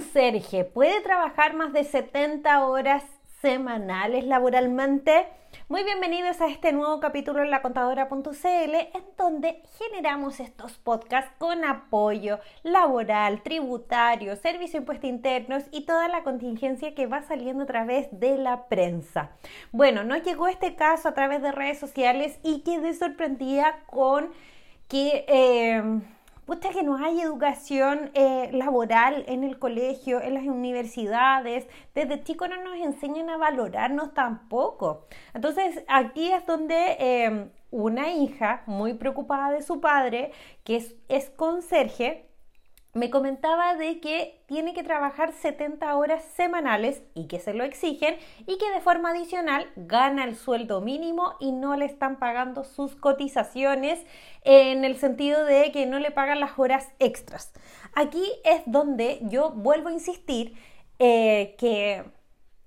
conserje puede trabajar más de 70 horas semanales laboralmente? Muy bienvenidos a este nuevo capítulo en lacontadora.cl en donde generamos estos podcasts con apoyo laboral, tributario, servicio de impuestos internos y toda la contingencia que va saliendo a través de la prensa. Bueno, nos llegó este caso a través de redes sociales y quedé sorprendida con que... Eh, Pucha que no hay educación eh, laboral en el colegio, en las universidades. Desde chicos no nos enseñan a valorarnos tampoco. Entonces aquí es donde em, una hija muy preocupada de su padre, que es, es conserje, me comentaba de que tiene que trabajar 70 horas semanales y que se lo exigen y que de forma adicional gana el sueldo mínimo y no le están pagando sus cotizaciones en el sentido de que no le pagan las horas extras. Aquí es donde yo vuelvo a insistir eh, que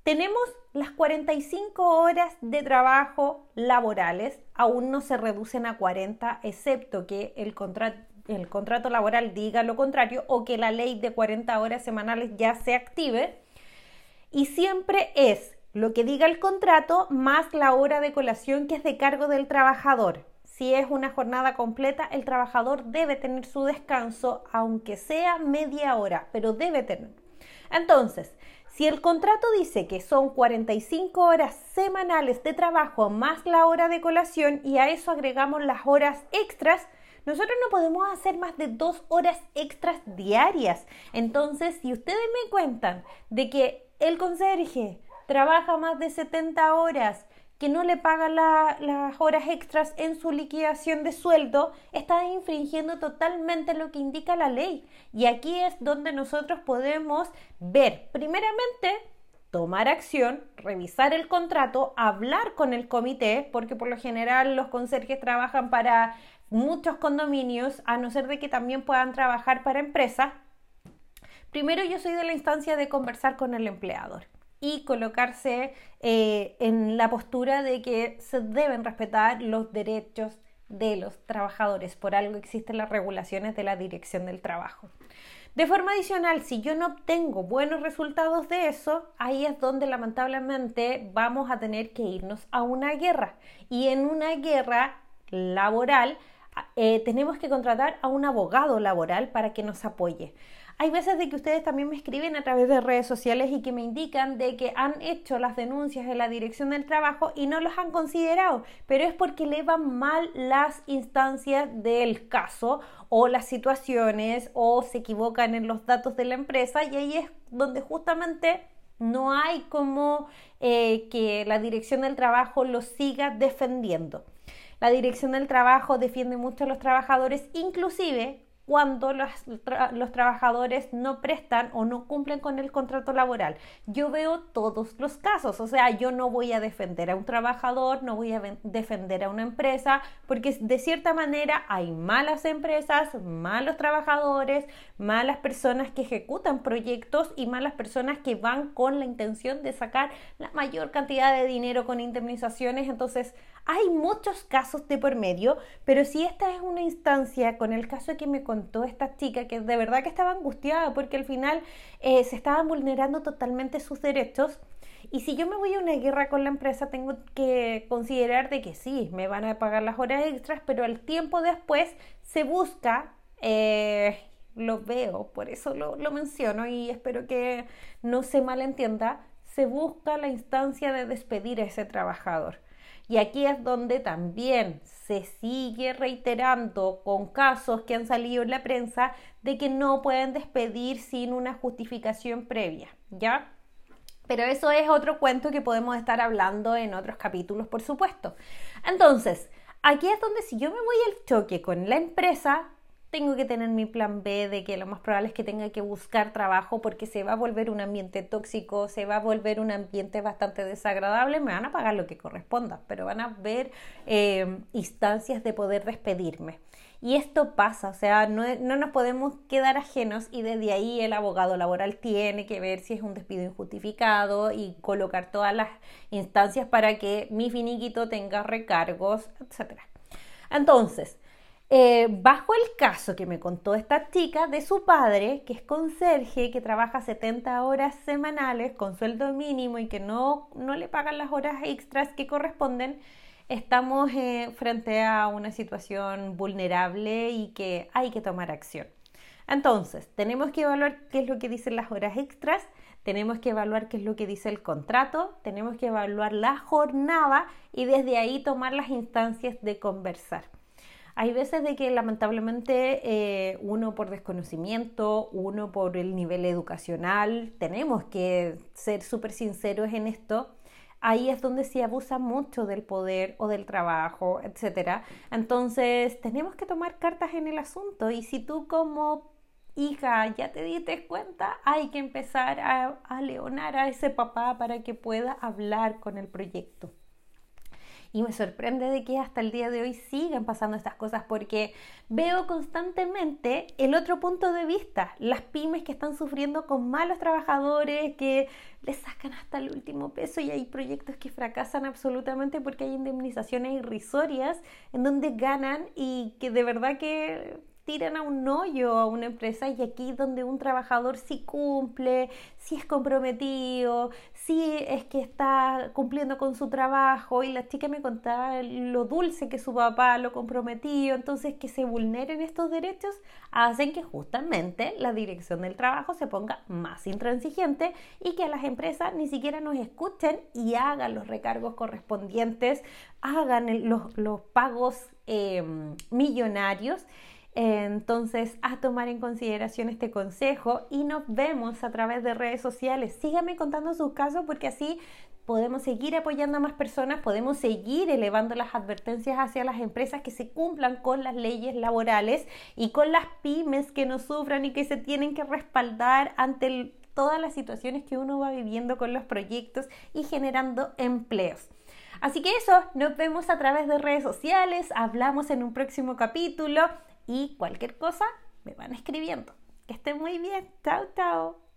tenemos las 45 horas de trabajo laborales, aún no se reducen a 40, excepto que el contrato el contrato laboral diga lo contrario o que la ley de 40 horas semanales ya se active. Y siempre es lo que diga el contrato más la hora de colación que es de cargo del trabajador. Si es una jornada completa, el trabajador debe tener su descanso, aunque sea media hora, pero debe tener. Entonces, si el contrato dice que son 45 horas semanales de trabajo más la hora de colación y a eso agregamos las horas extras, nosotros no podemos hacer más de dos horas extras diarias. Entonces, si ustedes me cuentan de que el conserje trabaja más de 70 horas, que no le paga las horas extras en su liquidación de sueldo, está infringiendo totalmente lo que indica la ley. Y aquí es donde nosotros podemos ver, primeramente, tomar acción, revisar el contrato, hablar con el comité, porque por lo general los conserjes trabajan para muchos condominios, a no ser de que también puedan trabajar para empresas, primero yo soy de la instancia de conversar con el empleador y colocarse eh, en la postura de que se deben respetar los derechos de los trabajadores. Por algo existen las regulaciones de la dirección del trabajo. De forma adicional, si yo no obtengo buenos resultados de eso, ahí es donde lamentablemente vamos a tener que irnos a una guerra. Y en una guerra laboral eh, tenemos que contratar a un abogado laboral para que nos apoye. Hay veces de que ustedes también me escriben a través de redes sociales y que me indican de que han hecho las denuncias de la dirección del trabajo y no los han considerado, pero es porque le van mal las instancias del caso o las situaciones o se equivocan en los datos de la empresa y ahí es donde justamente no hay como eh, que la dirección del trabajo lo siga defendiendo. La Dirección del Trabajo defiende mucho a los trabajadores, inclusive cuando los, los, trabajadores no prestan o no cumplen con el contrato laboral. Yo veo todos los casos, o sea, yo no voy a defender a un trabajador, no voy a defender a una empresa, porque de cierta manera hay malas empresas, malos trabajadores, malas personas que ejecutan proyectos y malas personas que van con la intención de sacar la mayor cantidad de dinero con indemnizaciones. Entonces, hay muchos casos de por medio, pero si esta es una instancia con el caso que me contó esta chica, que de verdad que estaba angustiada porque al final eh, se estaban vulnerando totalmente sus derechos, y si yo me voy a una guerra con la empresa, tengo que considerar de que sí, me van a pagar las horas extras, pero al tiempo después se busca, eh, lo veo, por eso lo, lo menciono y espero que no se malentienda, se busca la instancia de despedir a ese trabajador. Y aquí es donde también se sigue reiterando con casos que han salido en la prensa de que no pueden despedir sin una justificación previa, ¿ya? Pero eso es otro cuento que podemos estar hablando en otros capítulos, por supuesto. Entonces, aquí es donde si yo me voy al choque con la empresa, tengo que tener mi plan B de que lo más probable es que tenga que buscar trabajo porque se va a volver un ambiente tóxico, se va a volver un ambiente bastante desagradable, me van a pagar lo que corresponda, pero van a haber eh, instancias de poder despedirme. Y esto pasa, o sea, no, no, nos podemos quedar ajenos y desde ahí el abogado laboral tiene que ver si es un despido injustificado y colocar todas las instancias para que mi finiquito tenga recargos, etc. Entonces, Eh, bajo el caso que me contó esta chica de su padre, que es conserje, que trabaja 70 horas semanales con sueldo mínimo y que no, no le pagan las horas extras que corresponden, estamos eh, frente a una situación vulnerable y que hay que tomar acción. Entonces, tenemos que evaluar qué es lo que dicen las horas extras, tenemos que evaluar qué es lo que dice el contrato, tenemos que evaluar la jornada y desde ahí tomar las instancias de conversar. Hay veces de que lamentablemente eh, uno por desconocimiento, uno por el nivel educacional, tenemos que ser súper sinceros en esto, ahí es donde se abusa mucho del poder o del trabajo, etc. Entonces, tenemos que tomar cartas en el asunto y si tú como hija ya te diste cuenta, hay que empezar a, a leonar a ese papá para que pueda hablar con el proyecto. Y me sorprende de que hasta el día de hoy sigan pasando estas cosas porque veo constantemente el otro punto de vista, las pymes que están sufriendo con malos trabajadores, que les sacan hasta el último peso y hay proyectos que fracasan absolutamente porque hay indemnizaciones irrisorias en donde ganan y que de verdad que tiran a un hoyo a una empresa y aquí donde un trabajador sí cumple, sí es comprometido, sí es que está cumpliendo con su trabajo. Y la chica me contaba lo dulce que su papá lo comprometió, entonces que se vulneren estos derechos hacen que justamente la dirección del trabajo se ponga más intransigente y que a las empresas ni siquiera nos escuchen y hagan los recargos correspondientes, hagan los, los pagos eh, millonarios entonces, a tomar en consideración este consejo y nos vemos a través de redes sociales. Síganme contando sus casos porque así podemos seguir apoyando a más personas, podemos seguir elevando las advertencias hacia las empresas que se cumplan con las leyes laborales y con las pymes que no sufran y que se tienen que respaldar ante todas las situaciones que uno va viviendo con los proyectos y generando empleos. Así que eso, nos vemos a través de redes sociales, hablamos en un próximo capítulo y cualquier cosa me van escribiendo. Que estén muy bien. Chao, chao.